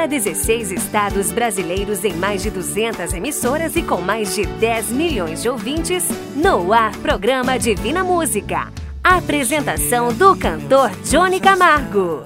para 16 estados brasileiros em mais de 200 emissoras e com mais de 10 milhões de ouvintes, no ar programa Divina Música. Apresentação do cantor Johnny Camargo.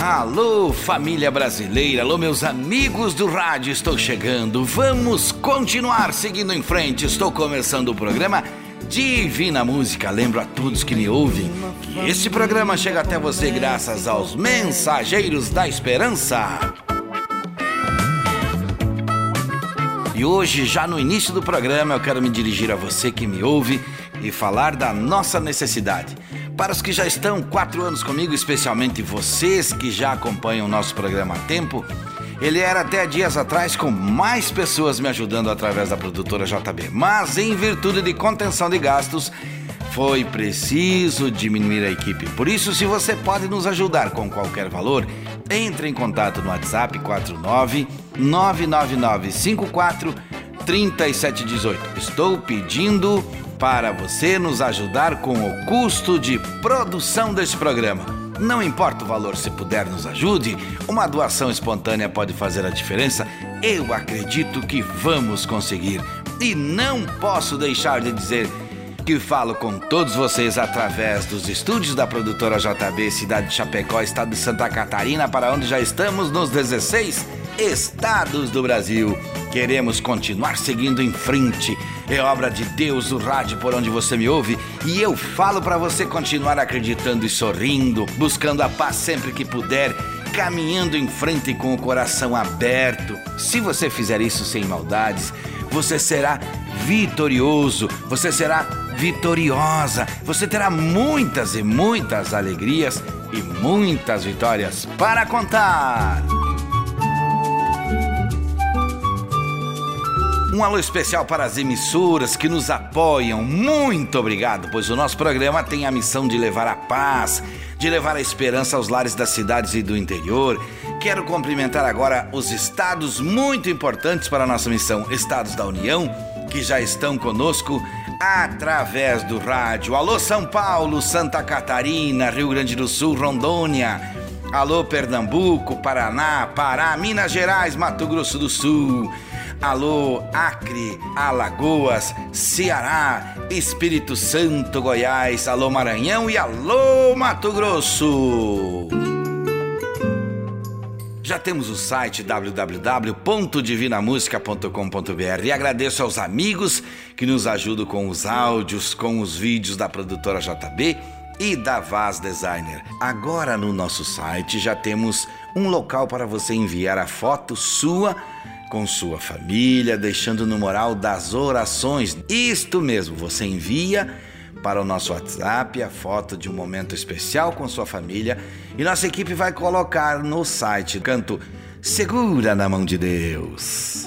Alô, família brasileira, alô, meus amigos do rádio, estou chegando. Vamos continuar seguindo em frente. Estou começando o programa Divina Música. Lembro a todos que me ouvem que este programa chega até você graças aos Mensageiros da Esperança. E hoje, já no início do programa, eu quero me dirigir a você que me ouve e falar da nossa necessidade. Para os que já estão quatro anos comigo, especialmente vocês que já acompanham o nosso programa há tempo, ele era até dias atrás com mais pessoas me ajudando através da produtora JB. Mas em virtude de contenção de gastos, foi preciso diminuir a equipe. Por isso, se você pode nos ajudar com qualquer valor, entre em contato no WhatsApp 49 999 54 3718. Estou pedindo para você nos ajudar com o custo de produção deste programa. Não importa o valor, se puder nos ajude, uma doação espontânea pode fazer a diferença. Eu acredito que vamos conseguir. E não posso deixar de dizer que falo com todos vocês através dos estúdios da produtora JB, cidade de Chapecó, estado de Santa Catarina, para onde já estamos nos 16 estados do Brasil. Queremos continuar seguindo em frente. É obra de Deus o rádio por onde você me ouve e eu falo para você continuar acreditando e sorrindo, buscando a paz sempre que puder, caminhando em frente com o coração aberto. Se você fizer isso sem maldades, você será vitorioso, você será vitoriosa, você terá muitas e muitas alegrias e muitas vitórias para contar. Um alô especial para as emissoras que nos apoiam. Muito obrigado, pois o nosso programa tem a missão de levar a paz, de levar a esperança aos lares das cidades e do interior. Quero cumprimentar agora os estados muito importantes para a nossa missão, estados da União, que já estão conosco através do rádio. Alô São Paulo, Santa Catarina, Rio Grande do Sul, Rondônia. Alô Pernambuco, Paraná, Pará, Minas Gerais, Mato Grosso do Sul. Alô, Acre, Alagoas, Ceará, Espírito Santo, Goiás, alô, Maranhão e alô, Mato Grosso. Já temos o site www.divinamusica.com.br e agradeço aos amigos que nos ajudam com os áudios, com os vídeos da produtora JB e da Vaz Designer. Agora no nosso site já temos um local para você enviar a foto sua com sua família, deixando no moral das orações. Isto mesmo, você envia para o nosso WhatsApp a foto de um momento especial com sua família e nossa equipe vai colocar no site canto Segura na mão de Deus.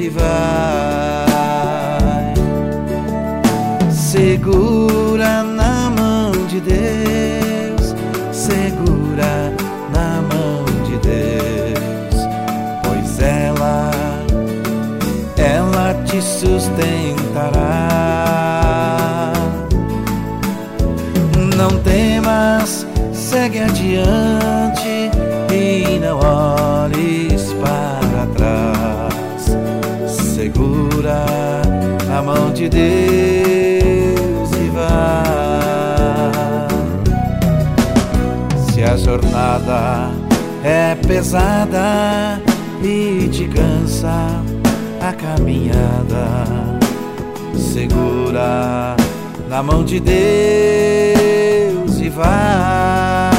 e vai. Segura na mão de Deus, segura na mão de Deus, pois ela, ela te sustentará. Não temas, segue adiante e não olhes a mão de Deus e vai. Se a jornada é pesada e te cansa a caminhada, segura na mão de Deus e vai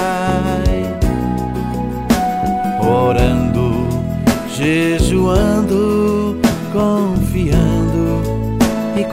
orando, jejuando,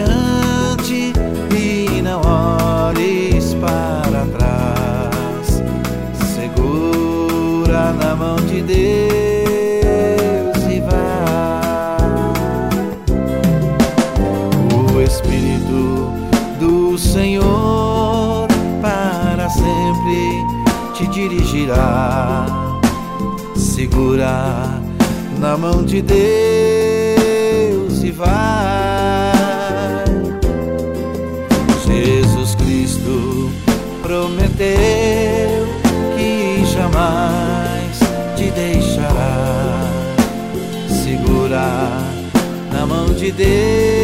Adiante e não olhes para trás. Segura na mão de Deus e vai. O Espírito do Senhor para sempre te dirigirá. Segura na mão de Deus e vai. De Deus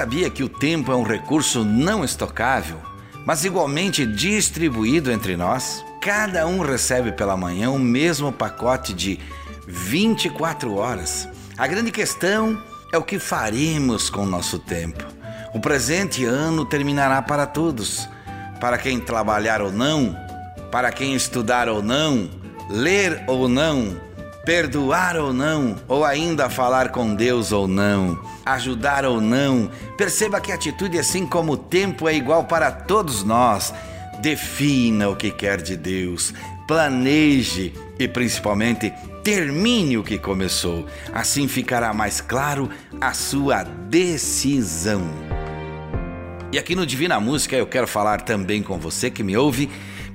sabia que o tempo é um recurso não estocável, mas igualmente distribuído entre nós? Cada um recebe pela manhã o mesmo pacote de 24 horas. A grande questão é o que faremos com o nosso tempo. O presente ano terminará para todos. Para quem trabalhar ou não, para quem estudar ou não, ler ou não, perdoar ou não, ou ainda falar com Deus ou não, ajudar ou não. Perceba que a atitude, assim como o tempo, é igual para todos nós. Defina o que quer de Deus, planeje e principalmente termine o que começou. Assim ficará mais claro a sua decisão. E aqui no Divina Música eu quero falar também com você que me ouve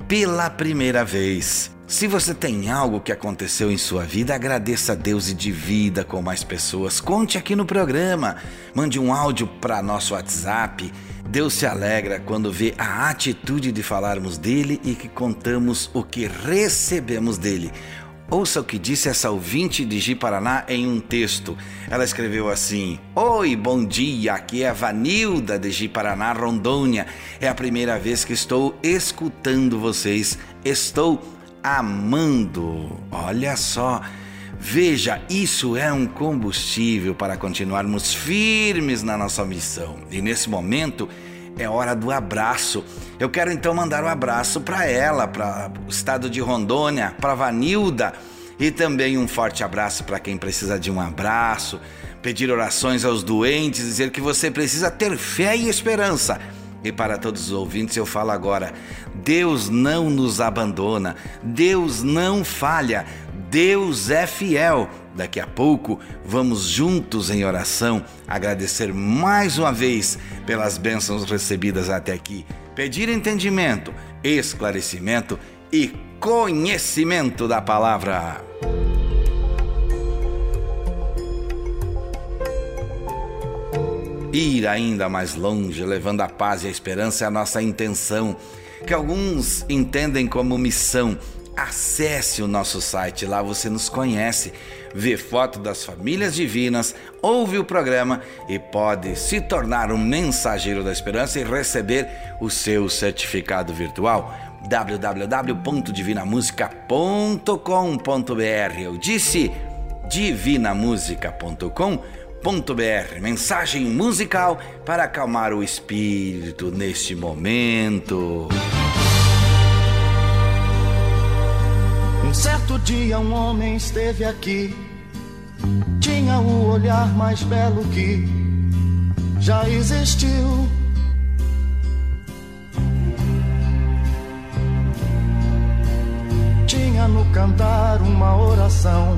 pela primeira vez. Se você tem algo que aconteceu em sua vida, agradeça a Deus e divida com mais pessoas. Conte aqui no programa, mande um áudio para nosso WhatsApp. Deus se alegra quando vê a atitude de falarmos dele e que contamos o que recebemos dele. Ouça o que disse essa ouvinte de Ji Paraná em um texto. Ela escreveu assim: Oi, bom dia, aqui é a Vanilda de Ji Paraná, Rondônia. É a primeira vez que estou escutando vocês. Estou amando. Olha só. Veja, isso é um combustível para continuarmos firmes na nossa missão. E nesse momento é hora do abraço. Eu quero então mandar um abraço para ela, para o estado de Rondônia, para Vanilda e também um forte abraço para quem precisa de um abraço, pedir orações aos doentes, dizer que você precisa ter fé e esperança. E para todos os ouvintes eu falo agora: Deus não nos abandona, Deus não falha, Deus é fiel. Daqui a pouco vamos juntos em oração agradecer mais uma vez pelas bênçãos recebidas até aqui, pedir entendimento, esclarecimento e conhecimento da palavra. Ir ainda mais longe, levando a paz e a esperança é a nossa intenção, que alguns entendem como missão. Acesse o nosso site, lá você nos conhece, vê foto das famílias divinas, ouve o programa e pode se tornar um mensageiro da esperança e receber o seu certificado virtual www.divinamusica.com.br. Eu disse divinamusica.com.br. Mensagem musical para acalmar o espírito neste momento. Um certo dia um homem esteve aqui, tinha o olhar mais belo que já existiu. Tinha no cantar uma oração,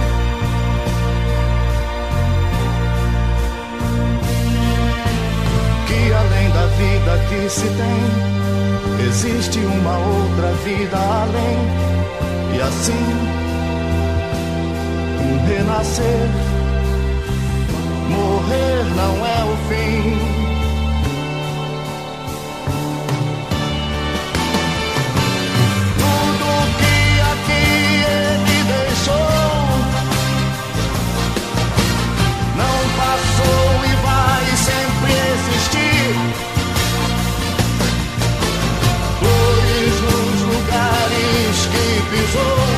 Vida que se tem, Existe uma outra vida além, e assim, um renascer. Morrer não é o fim. Tudo que aqui ele deixou que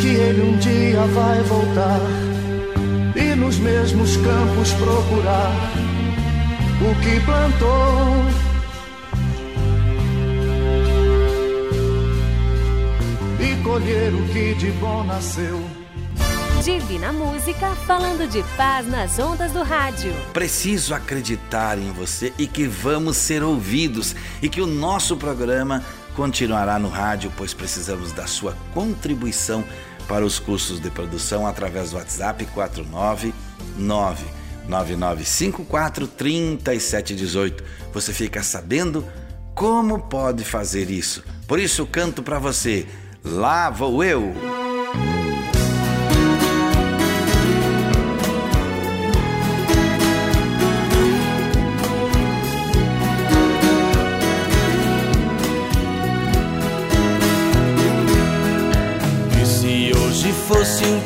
que ele um dia vai voltar e nos mesmos campos procurar o que plantou. E colher o que de bom nasceu. Divina Música, falando de paz nas ondas do rádio. Preciso acreditar em você e que vamos ser ouvidos e que o nosso programa continuará no rádio, pois precisamos da sua contribuição para os cursos de produção através do WhatsApp 499 9954 3718. Você fica sabendo como pode fazer isso. Por isso canto para você. Lá vou eu.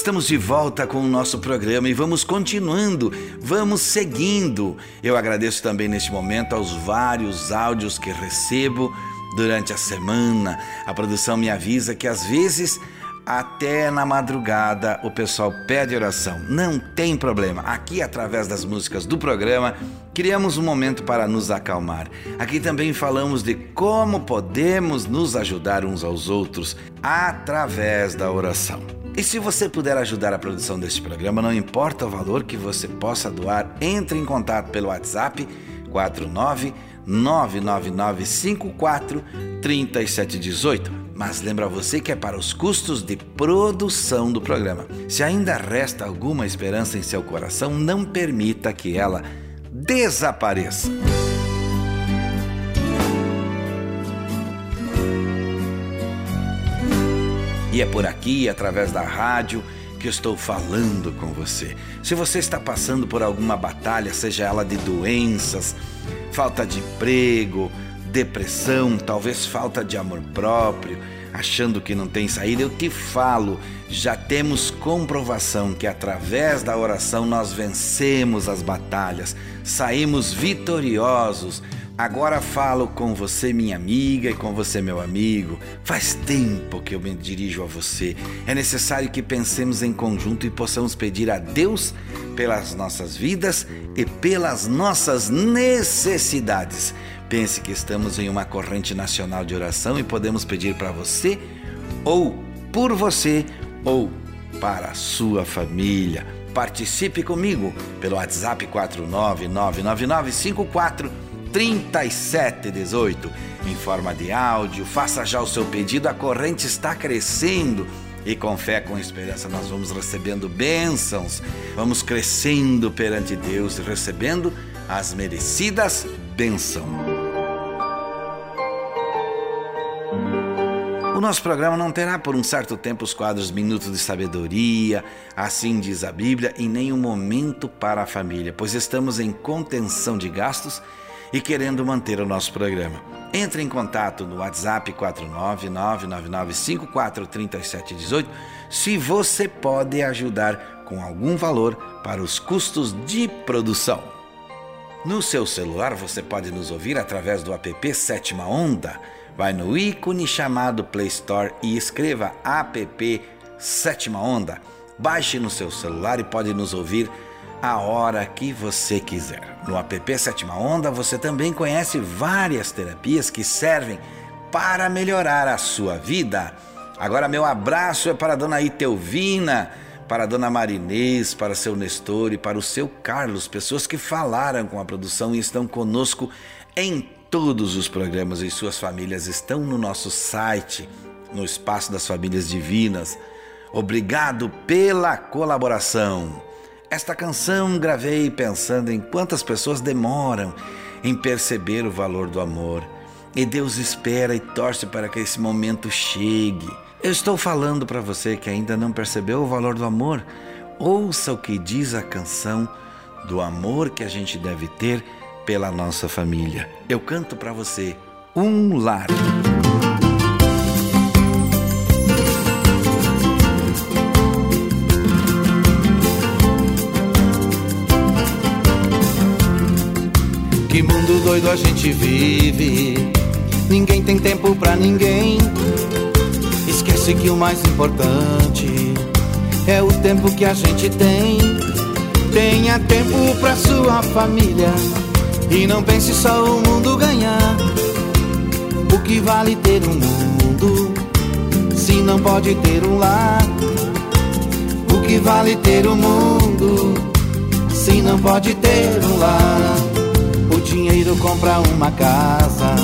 Estamos de volta com o nosso programa e vamos continuando, vamos seguindo. Eu agradeço também neste momento aos vários áudios que recebo durante a semana. A produção me avisa que às vezes até na madrugada o pessoal pede oração. Não tem problema. Aqui, através das músicas do programa, criamos um momento para nos acalmar. Aqui também falamos de como podemos nos ajudar uns aos outros através da oração. E se você puder ajudar a produção deste programa, não importa o valor que você possa doar, entre em contato pelo WhatsApp 49 99954 3718. Mas lembra você que é para os custos de produção do programa. Se ainda resta alguma esperança em seu coração, não permita que ela desapareça. É por aqui, através da rádio, que eu estou falando com você. Se você está passando por alguma batalha, seja ela de doenças, falta de emprego, depressão, talvez falta de amor próprio, achando que não tem saída, eu te falo, já temos comprovação que através da oração nós vencemos as batalhas, saímos vitoriosos Agora falo com você, minha amiga, e com você, meu amigo. Faz tempo que eu me dirijo a você. É necessário que pensemos em conjunto e possamos pedir a Deus pelas nossas vidas e pelas nossas necessidades. Pense que estamos em uma corrente nacional de oração e podemos pedir para você, ou por você, ou para a sua família. Participe comigo pelo WhatsApp 4999954 3718 em forma de áudio. Faça já o seu pedido, a corrente está crescendo. E com fé, com esperança, nós vamos recebendo bênçãos, vamos crescendo perante Deus e recebendo as merecidas bênçãos. O nosso programa não terá por um certo tempo os quadros Minutos de Sabedoria, assim diz a Bíblia, em nenhum momento para a família, pois estamos em contenção de gastos e querendo manter o nosso programa. Entre em contato no WhatsApp 49999543718 se você pode ajudar com algum valor para os custos de produção. No seu celular você pode nos ouvir através do app Sétima Onda. Vai no ícone chamado Play Store e escreva app Sétima Onda. Baixe no seu celular e pode nos ouvir a hora que você quiser. No app Sétima Onda você também conhece várias terapias que servem para melhorar a sua vida. Agora meu abraço é para a dona Itelvina para a dona Marinês, para seu Nestor e para o seu Carlos, pessoas que falaram com a produção e estão conosco em todos os programas e suas famílias estão no nosso site, no Espaço das Famílias Divinas. Obrigado pela colaboração. Esta canção gravei pensando em quantas pessoas demoram em perceber o valor do amor. E Deus espera e torce para que esse momento chegue. Eu estou falando para você que ainda não percebeu o valor do amor. Ouça o que diz a canção do amor que a gente deve ter pela nossa família. Eu canto para você um lar. Que mundo doido a gente vive. Ninguém tem tempo pra ninguém. Esquece que o mais importante é o tempo que a gente tem. Tenha tempo pra sua família e não pense só o mundo ganhar. O que vale ter um mundo se não pode ter um lar? O que vale ter um mundo se não pode ter um lar? Dinheiro compra uma casa,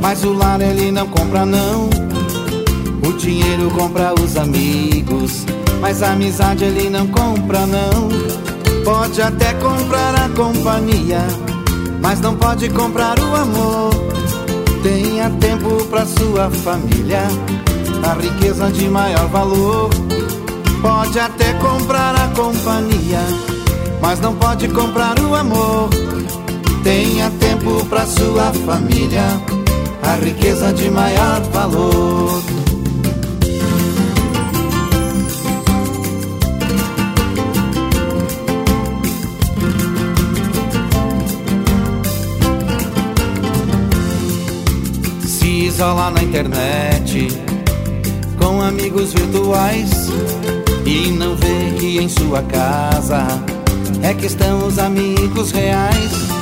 mas o lar ele não compra não. O dinheiro compra os amigos, mas a amizade ele não compra não. Pode até comprar a companhia, mas não pode comprar o amor. Tenha tempo para sua família, a riqueza de maior valor. Pode até comprar a companhia, mas não pode comprar o amor. Tenha tempo para sua família, a riqueza de maior valor. isola na internet com amigos virtuais e não vê que em sua casa é que estão os amigos reais.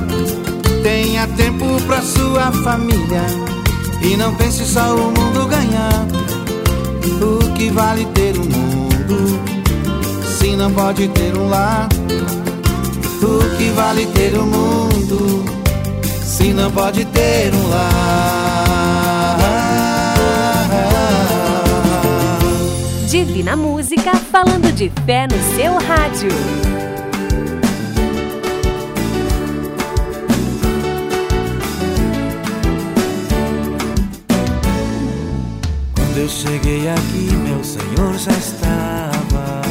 Tenha tempo pra sua família e não pense só o mundo ganhar. O que vale ter um mundo se não pode ter um lar? O que vale ter um mundo se não pode ter um lar? Divina Música falando de fé no seu rádio. Cheguei aqui, meu Senhor já estava.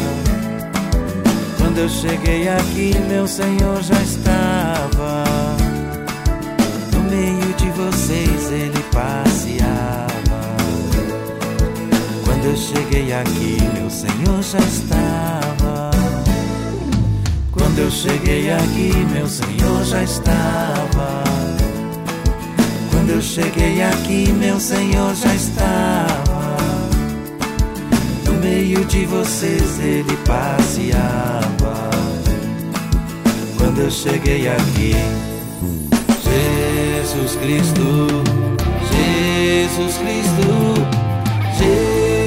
Quando eu cheguei aqui, meu Senhor já estava. No meio de vocês ele passeava. Quando eu cheguei aqui, meu Senhor já estava. Quando eu cheguei aqui, meu Senhor já estava. Quando eu cheguei aqui, meu Senhor já estava. Meio de vocês ele passeava. Quando eu cheguei aqui, Jesus Cristo, Jesus Cristo,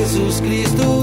Jesus Cristo,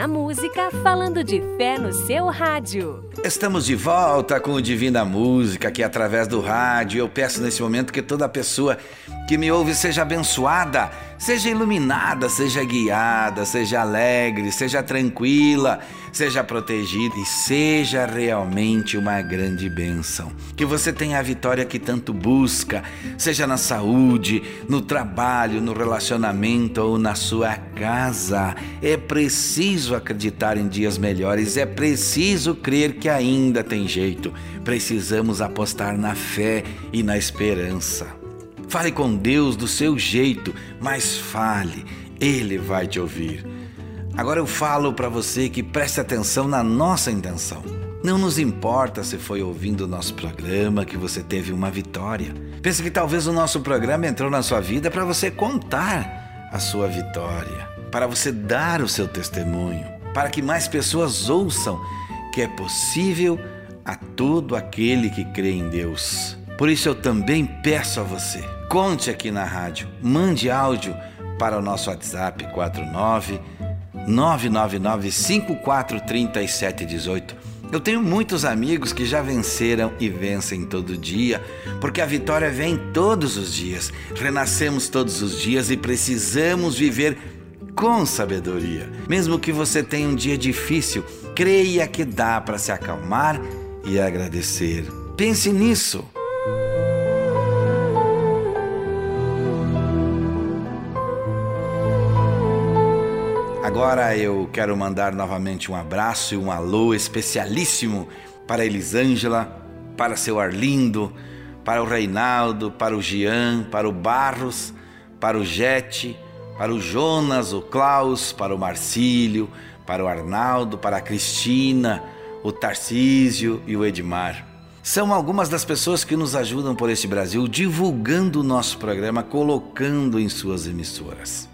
Divina Música falando de fé no seu rádio. Estamos de volta com o Divina Música, que através do rádio eu peço nesse momento que toda pessoa que me ouve seja abençoada, seja iluminada, seja guiada, seja alegre, seja tranquila, seja protegida e seja realmente uma grande bênção. Que você tenha a vitória que tanto busca, seja na saúde, no trabalho, no relacionamento ou na sua casa. É preciso acreditar em dias melhores, é preciso crer que ainda tem jeito. Precisamos apostar na fé e na esperança. Fale com Deus do seu jeito, mas fale, Ele vai te ouvir. Agora eu falo para você que preste atenção na nossa intenção. Não nos importa se foi ouvindo o nosso programa que você teve uma vitória. Pense que talvez o nosso programa entrou na sua vida para você contar a sua vitória, para você dar o seu testemunho, para que mais pessoas ouçam que é possível a todo aquele que crê em Deus. Por isso eu também peço a você Conte aqui na rádio, mande áudio para o nosso WhatsApp 49 999 543718. Eu tenho muitos amigos que já venceram e vencem todo dia, porque a vitória vem todos os dias. Renascemos todos os dias e precisamos viver com sabedoria. Mesmo que você tenha um dia difícil, creia que dá para se acalmar e agradecer. Pense nisso. Agora eu quero mandar novamente um abraço e um alô especialíssimo para Elisângela, para seu Arlindo, para o Reinaldo, para o Gian, para o Barros, para o Jete, para o Jonas, o Klaus, para o Marcílio, para o Arnaldo, para a Cristina, o Tarcísio e o Edmar. São algumas das pessoas que nos ajudam por este Brasil divulgando o nosso programa, colocando em suas emissoras.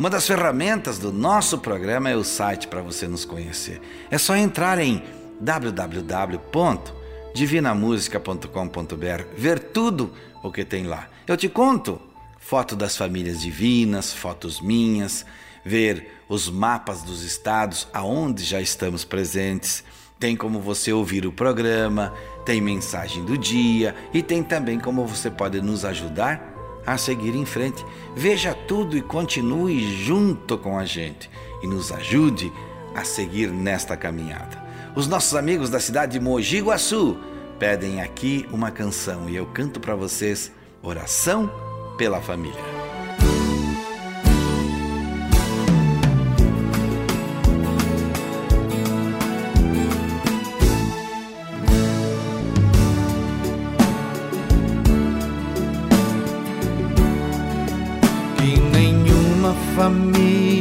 Uma das ferramentas do nosso programa é o site para você nos conhecer. É só entrar em www.divinamusica.com.br, ver tudo o que tem lá. Eu te conto foto das famílias divinas, fotos minhas, ver os mapas dos estados aonde já estamos presentes. Tem como você ouvir o programa, tem mensagem do dia e tem também como você pode nos ajudar a seguir em frente. Veja tudo e continue junto com a gente e nos ajude a seguir nesta caminhada. Os nossos amigos da cidade de Mogi Guaçu pedem aqui uma canção e eu canto para vocês Oração pela Família.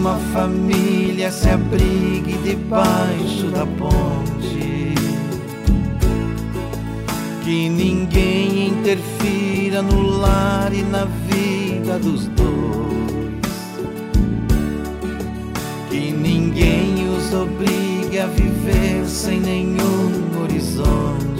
Nenhuma família se abrigue debaixo da ponte. Que ninguém interfira no lar e na vida dos dois. Que ninguém os obrigue a viver sem nenhum horizonte.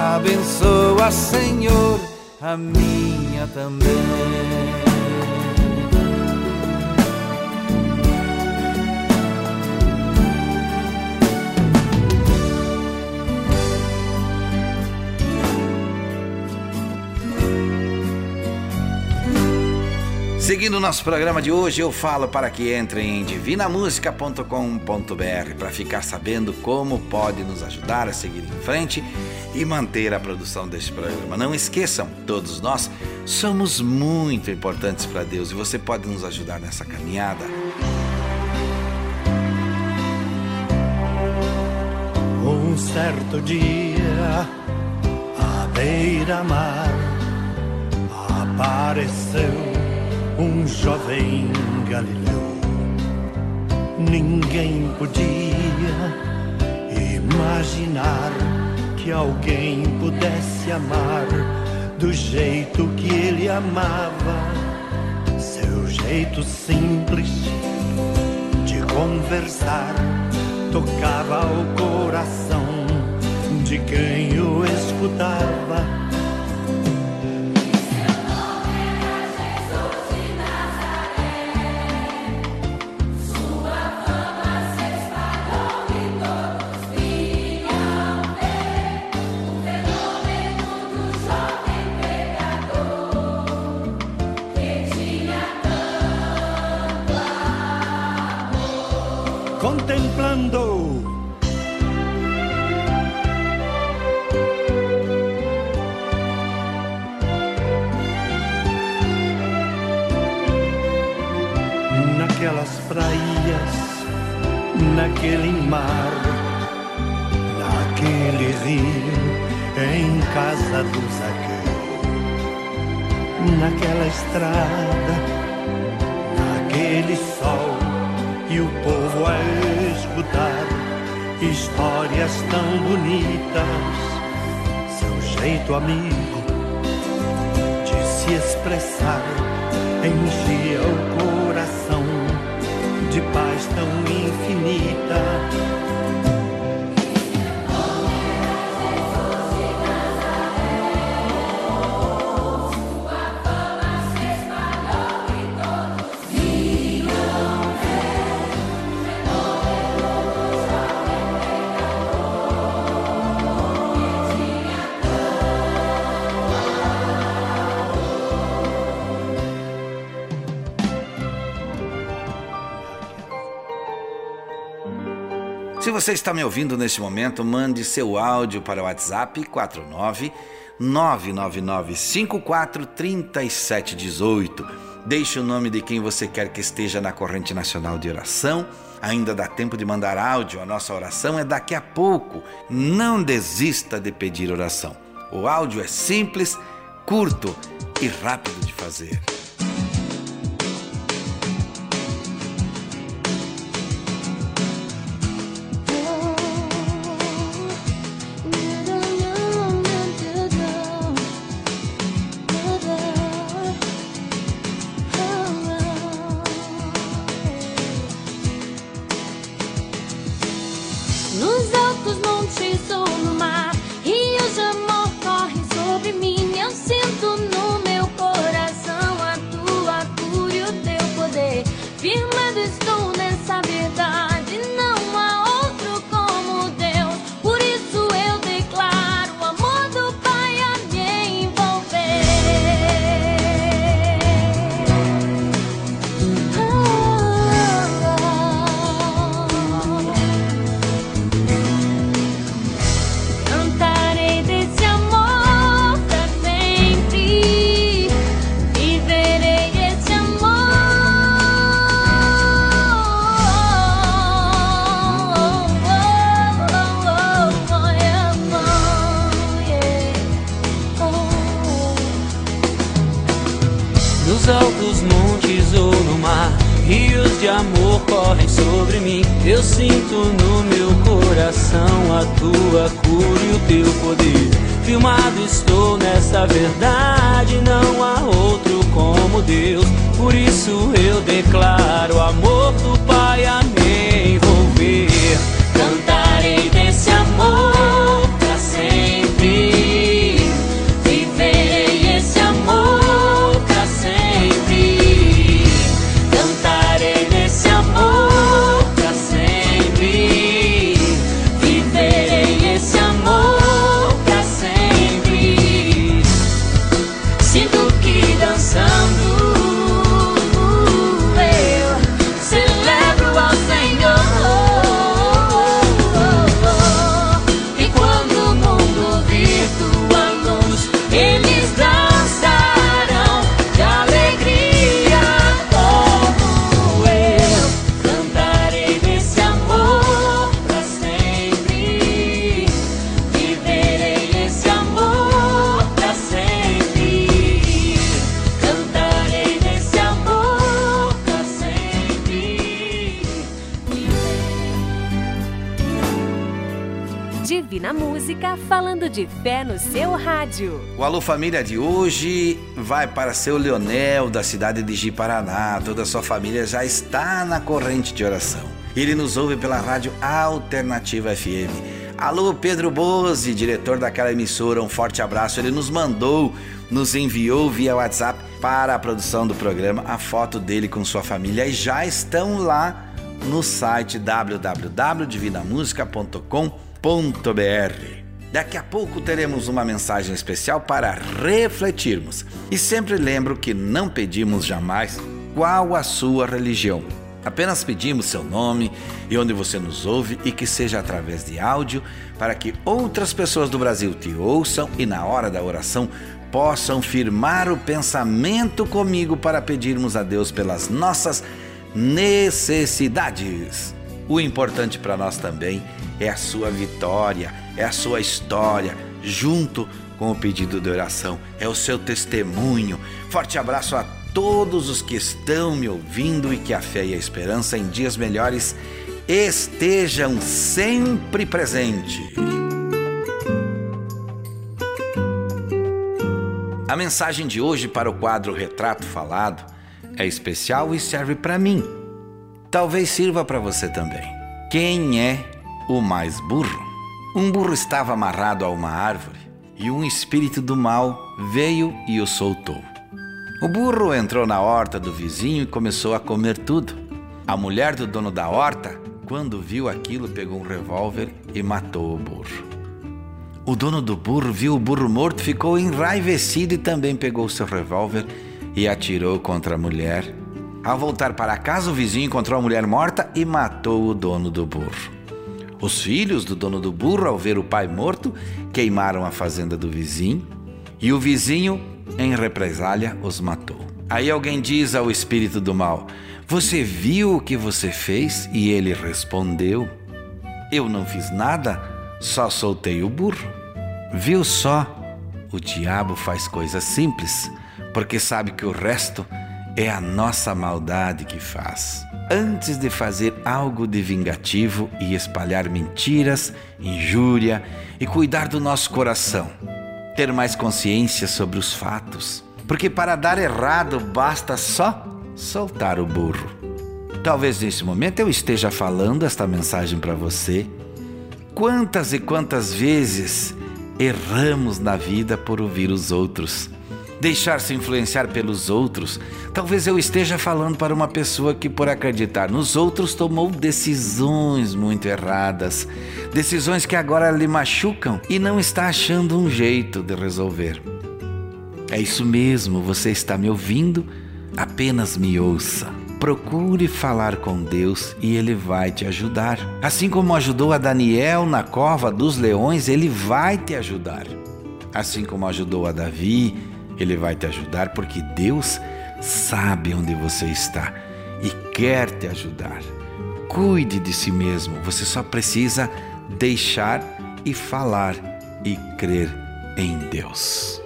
Abençoa, Senhor, a minha também. Seguindo o nosso programa de hoje, eu falo para que entrem em divinamusica.com.br para ficar sabendo como pode nos ajudar a seguir em frente e manter a produção deste programa. Não esqueçam, todos nós somos muito importantes para Deus e você pode nos ajudar nessa caminhada. Um certo dia, à beira-mar, apareceu um jovem Galileu. Ninguém podia Imaginar que alguém pudesse amar do jeito que ele amava, seu jeito simples de conversar tocava o coração de quem o escutava estrada, naquele sol, e o povo a escutar histórias tão bonitas, seu jeito amigo de se expressar enchia o coração de paz tão infinita Se você está me ouvindo neste momento, mande seu áudio para o WhatsApp 49 999 54 3718. Deixe o nome de quem você quer que esteja na corrente nacional de oração. Ainda dá tempo de mandar áudio. A nossa oração é daqui a pouco. Não desista de pedir oração. O áudio é simples, curto e rápido de fazer. Música falando de fé no seu rádio. O Alô Família de hoje vai para seu Leonel, da cidade de Ji-Paraná. Toda a sua família já está na corrente de oração. Ele nos ouve pela rádio Alternativa FM. Alô, Pedro Bose, diretor daquela emissora, um forte abraço. Ele nos mandou, nos enviou via WhatsApp para a produção do programa a foto dele com sua família e já estão lá no site www.divinamusica.com.br. Daqui a pouco teremos uma mensagem especial para refletirmos. E sempre lembro que não pedimos jamais qual a sua religião. Apenas pedimos seu nome e onde você nos ouve e que seja através de áudio para que outras pessoas do Brasil te ouçam e na hora da oração possam firmar o pensamento comigo para pedirmos a Deus pelas nossas necessidades. O importante para nós também é a sua vitória, é a sua história, junto com o pedido de oração, é o seu testemunho. Forte abraço a todos os que estão me ouvindo e que a fé e a esperança em dias melhores estejam sempre presentes. A mensagem de hoje para o quadro Retrato Falado é especial e serve para mim. Talvez sirva para você também. Quem é o mais burro? Um burro estava amarrado a uma árvore e um espírito do mal veio e o soltou. O burro entrou na horta do vizinho e começou a comer tudo. A mulher do dono da horta, quando viu aquilo, pegou um revólver e matou o burro. O dono do burro viu o burro morto, ficou enraivecido e também pegou seu revólver e atirou contra a mulher. Ao voltar para casa, o vizinho encontrou a mulher morta e matou o dono do burro. Os filhos do dono do burro, ao ver o pai morto, queimaram a fazenda do vizinho e o vizinho, em represália, os matou. Aí alguém diz ao espírito do mal: Você viu o que você fez? E ele respondeu: Eu não fiz nada, só soltei o burro. Viu só? O diabo faz coisas simples porque sabe que o resto é a nossa maldade que faz. Antes de fazer algo de vingativo e espalhar mentiras, injúria e cuidar do nosso coração, ter mais consciência sobre os fatos, porque para dar errado basta só soltar o burro. Talvez nesse momento eu esteja falando esta mensagem para você. Quantas e quantas vezes erramos na vida por ouvir os outros? Deixar-se influenciar pelos outros. Talvez eu esteja falando para uma pessoa que, por acreditar nos outros, tomou decisões muito erradas, decisões que agora lhe machucam e não está achando um jeito de resolver. É isso mesmo, você está me ouvindo? Apenas me ouça. Procure falar com Deus e Ele vai te ajudar. Assim como ajudou a Daniel na cova dos leões, Ele vai te ajudar. Assim como ajudou a Davi ele vai te ajudar porque Deus sabe onde você está e quer te ajudar. Cuide de si mesmo, você só precisa deixar e falar e crer em Deus.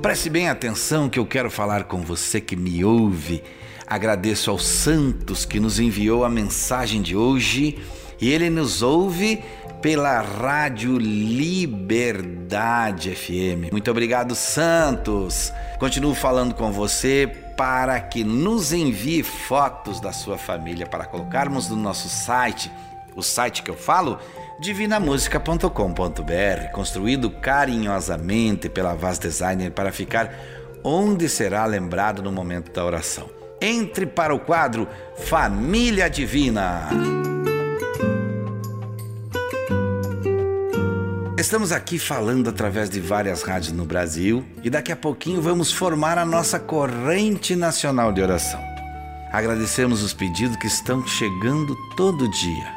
Preste bem atenção que eu quero falar com você que me ouve. Agradeço aos santos que nos enviou a mensagem de hoje e ele nos ouve pela Rádio Liberdade FM. Muito obrigado, Santos. Continuo falando com você para que nos envie fotos da sua família para colocarmos no nosso site. O site que eu falo, divinamusica.com.br, construído carinhosamente pela Vaz Designer para ficar onde será lembrado no momento da oração. Entre para o quadro Família Divina. Estamos aqui falando através de várias rádios no Brasil e daqui a pouquinho vamos formar a nossa corrente nacional de oração. Agradecemos os pedidos que estão chegando todo dia.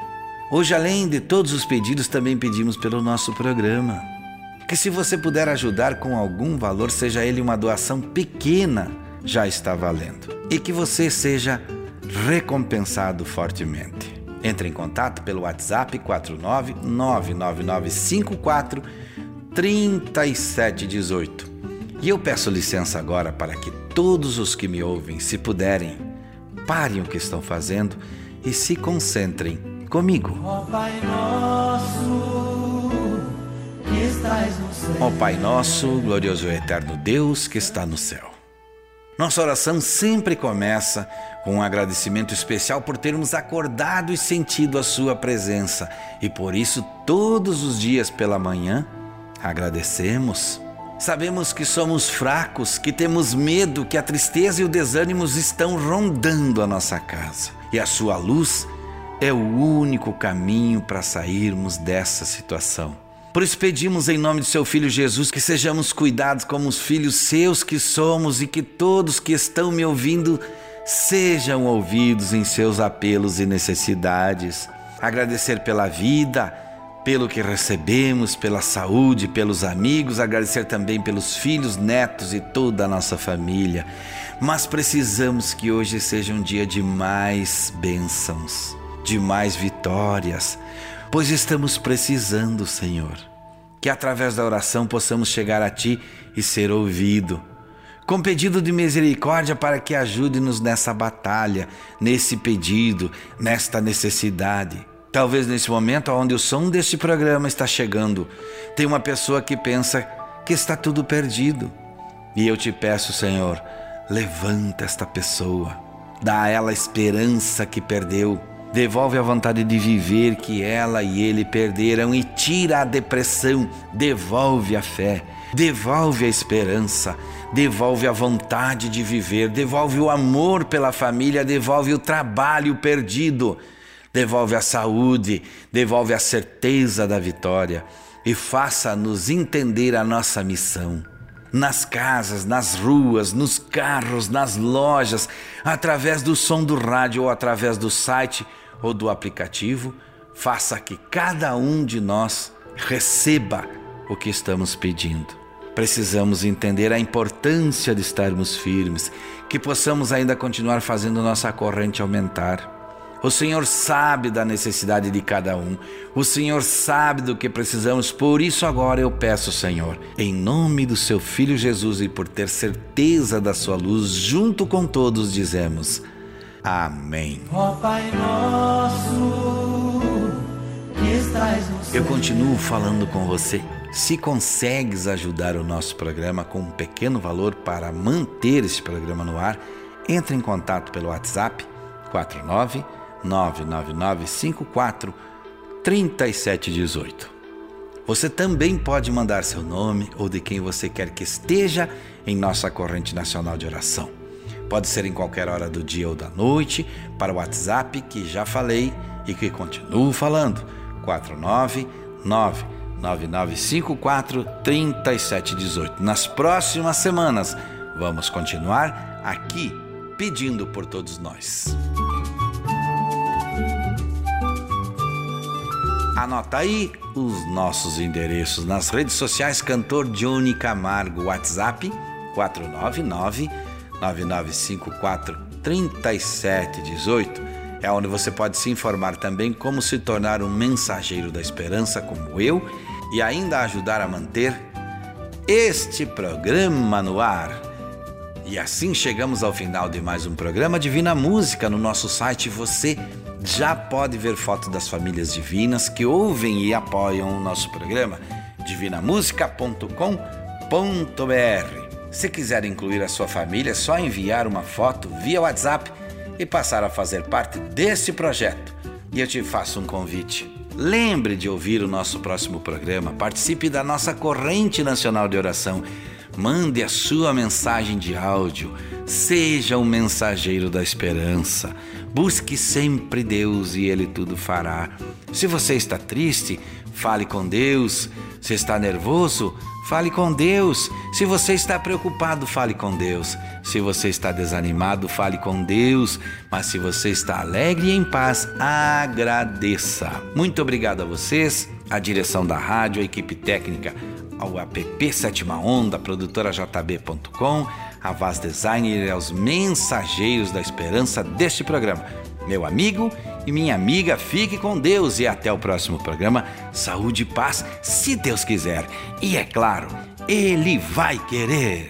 Hoje, além de todos os pedidos, também pedimos pelo nosso programa. Que se você puder ajudar com algum valor, seja ele uma doação pequena, já está valendo. E que você seja recompensado fortemente. Entre em contato pelo WhatsApp 4999954 3718. E eu peço licença agora para que todos os que me ouvem, se puderem, parem o que estão fazendo e se concentrem comigo. Ó Pai nosso, que estás no céu. Ó Pai nosso, glorioso e eterno Deus que está no céu. Nossa oração sempre começa com um agradecimento especial por termos acordado e sentido a Sua presença e por isso, todos os dias pela manhã, agradecemos. Sabemos que somos fracos, que temos medo, que a tristeza e o desânimo estão rondando a nossa casa e a Sua luz é o único caminho para sairmos dessa situação. Por isso pedimos em nome de seu Filho Jesus que sejamos cuidados como os filhos seus que somos e que todos que estão me ouvindo sejam ouvidos em seus apelos e necessidades. Agradecer pela vida, pelo que recebemos, pela saúde, pelos amigos, agradecer também pelos filhos, netos e toda a nossa família. Mas precisamos que hoje seja um dia de mais bênçãos, de mais vitórias, pois estamos precisando, Senhor. Que através da oração possamos chegar a Ti e ser ouvido com pedido de misericórdia para que ajude-nos nessa batalha, nesse pedido, nesta necessidade. Talvez nesse momento onde o som deste programa está chegando, tem uma pessoa que pensa que está tudo perdido. E eu te peço, Senhor, levanta esta pessoa, dá a ela a esperança que perdeu, devolve a vontade de viver que ela e ele perderam e tira a depressão, devolve a fé, devolve a esperança devolve a vontade de viver, devolve o amor pela família, devolve o trabalho perdido, devolve a saúde, devolve a certeza da vitória e faça-nos entender a nossa missão. Nas casas, nas ruas, nos carros, nas lojas, através do som do rádio ou através do site ou do aplicativo, faça que cada um de nós receba o que estamos pedindo. Precisamos entender a importância de estarmos firmes, que possamos ainda continuar fazendo nossa corrente aumentar. O Senhor sabe da necessidade de cada um, o Senhor sabe do que precisamos, por isso agora eu peço, Senhor, em nome do Seu Filho Jesus e por ter certeza da Sua luz, junto com todos dizemos: Amém. Ó Pai nosso, que estás no céu. Eu continuo falando com você se consegues ajudar o nosso programa com um pequeno valor para manter este programa no ar, entre em contato pelo WhatsApp 49 99954 3718. Você também pode mandar seu nome ou de quem você quer que esteja em nossa corrente nacional de oração. Pode ser em qualquer hora do dia ou da noite, para o WhatsApp que já falei e que continuo falando. 499 9954 3718. Nas próximas semanas, vamos continuar aqui pedindo por todos nós. Anota aí os nossos endereços nas redes sociais Cantor Johnny Camargo, WhatsApp 499 9954 3718. É onde você pode se informar também como se tornar um mensageiro da esperança como eu e ainda ajudar a manter este programa no ar. E assim chegamos ao final de mais um programa Divina Música no nosso site. Você já pode ver foto das famílias divinas que ouvem e apoiam o nosso programa divinamusica.com.br. Se quiser incluir a sua família, é só enviar uma foto via WhatsApp e passar a fazer parte desse projeto. E eu te faço um convite Lembre de ouvir o nosso próximo programa, participe da nossa corrente nacional de oração. Mande a sua mensagem de áudio. Seja um mensageiro da esperança. Busque sempre Deus e Ele tudo fará. Se você está triste, fale com Deus. Se está nervoso, fale com Deus. Se você está preocupado, fale com Deus. Se você está desanimado, fale com Deus. Mas se você está alegre e em paz, agradeça. Muito obrigado a vocês, a direção da rádio, a equipe técnica, ao app Sétima Onda, produtora JB.com, a Vaz Designer e aos mensageiros da esperança deste programa. Meu amigo e minha amiga, fique com Deus e até o próximo programa. Saúde e paz, se Deus quiser. E é claro, Ele vai querer.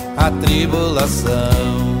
a tribulação.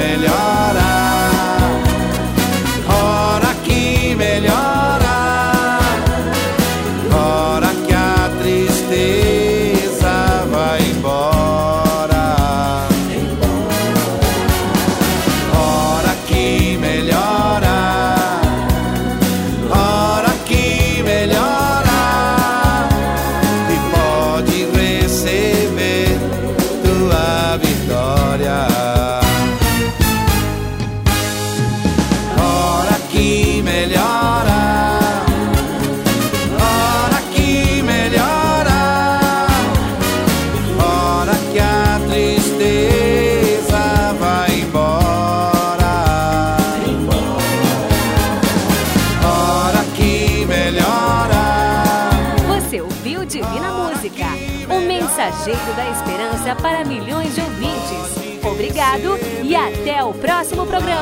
Mensageiro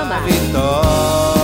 programa. Vitória.